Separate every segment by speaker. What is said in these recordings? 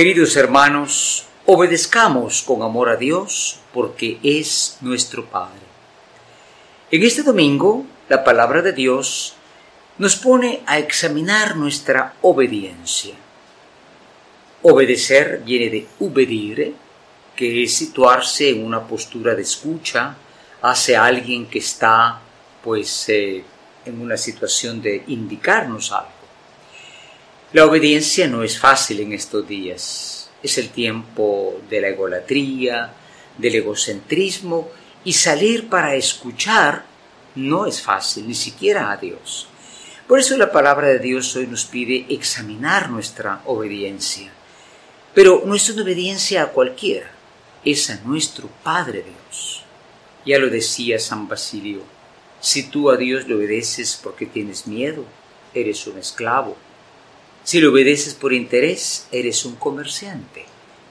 Speaker 1: Queridos hermanos, obedezcamos con amor a Dios porque es nuestro Padre. En este domingo, la palabra de Dios nos pone a examinar nuestra obediencia. Obedecer viene de ubedire, que es situarse en una postura de escucha hacia alguien que está pues eh, en una situación de indicarnos algo. La obediencia no es fácil en estos días. Es el tiempo de la egolatría, del egocentrismo y salir para escuchar no es fácil, ni siquiera a Dios. Por eso la palabra de Dios hoy nos pide examinar nuestra obediencia. Pero no es una obediencia a cualquiera, es a nuestro Padre Dios. Ya lo decía San Basilio, si tú a Dios le obedeces porque tienes miedo, eres un esclavo. Si le obedeces por interés, eres un comerciante.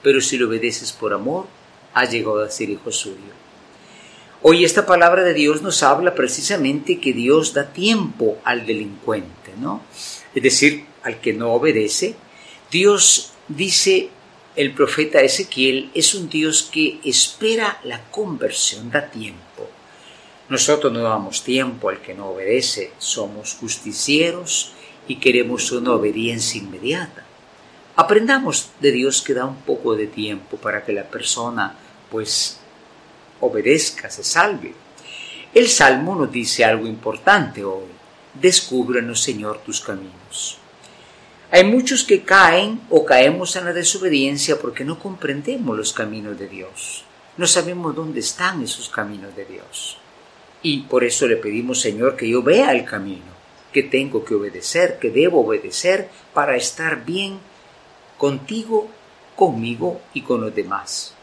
Speaker 1: Pero si le obedeces por amor, has llegado a ser hijo suyo. Hoy esta palabra de Dios nos habla precisamente que Dios da tiempo al delincuente, ¿no? Es decir, al que no obedece. Dios dice el profeta Ezequiel es un Dios que espera la conversión, da tiempo. Nosotros no damos tiempo al que no obedece, somos justicieros y queremos una obediencia inmediata. Aprendamos de Dios que da un poco de tiempo para que la persona pues obedezca, se salve. El Salmo nos dice algo importante hoy. Descúbranos, Señor, tus caminos. Hay muchos que caen o caemos en la desobediencia porque no comprendemos los caminos de Dios. No sabemos dónde están esos caminos de Dios. Y por eso le pedimos, Señor, que yo vea el camino, que tengo que obedecer, que debo obedecer para estar bien contigo, conmigo y con los demás.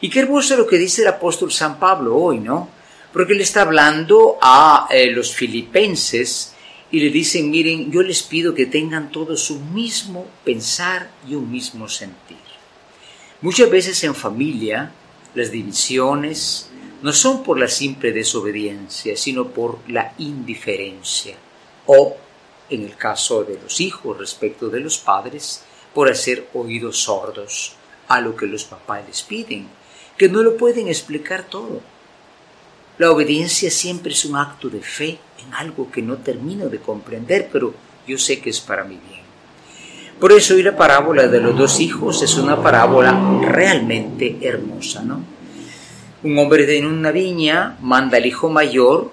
Speaker 1: Y qué hermoso lo que dice el apóstol San Pablo hoy, ¿no? Porque él está hablando a eh, los filipenses y le dicen, miren, yo les pido que tengan todos un mismo pensar y un mismo sentir. Muchas veces en familia las divisiones, no son por la simple desobediencia, sino por la indiferencia, o, en el caso de los hijos respecto de los padres, por hacer oídos sordos a lo que los papás les piden, que no lo pueden explicar todo. La obediencia siempre es un acto de fe en algo que no termino de comprender, pero yo sé que es para mi bien. Por eso hoy la parábola de los dos hijos es una parábola realmente hermosa, ¿no? Un hombre en una viña manda al hijo mayor,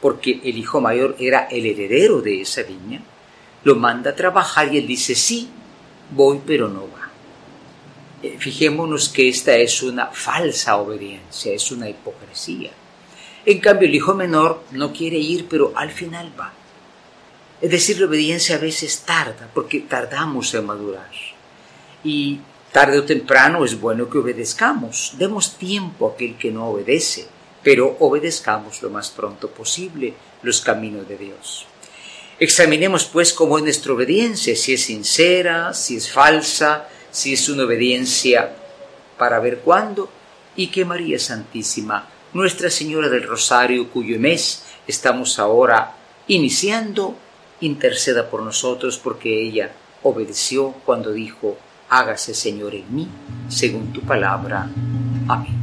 Speaker 1: porque el hijo mayor era el heredero de esa viña, lo manda a trabajar y él dice, sí, voy, pero no va. Eh, fijémonos que esta es una falsa obediencia, es una hipocresía. En cambio, el hijo menor no quiere ir, pero al final va. Es decir, la obediencia a veces tarda, porque tardamos en madurar. Y Tarde o temprano es bueno que obedezcamos. Demos tiempo a aquel que no obedece, pero obedezcamos lo más pronto posible los caminos de Dios. Examinemos pues cómo es nuestra obediencia, si es sincera, si es falsa, si es una obediencia para ver cuándo, y que María Santísima, Nuestra Señora del Rosario, cuyo mes estamos ahora iniciando, interceda por nosotros porque ella obedeció cuando dijo, hágase Señor en mí, según tu palabra. Amén.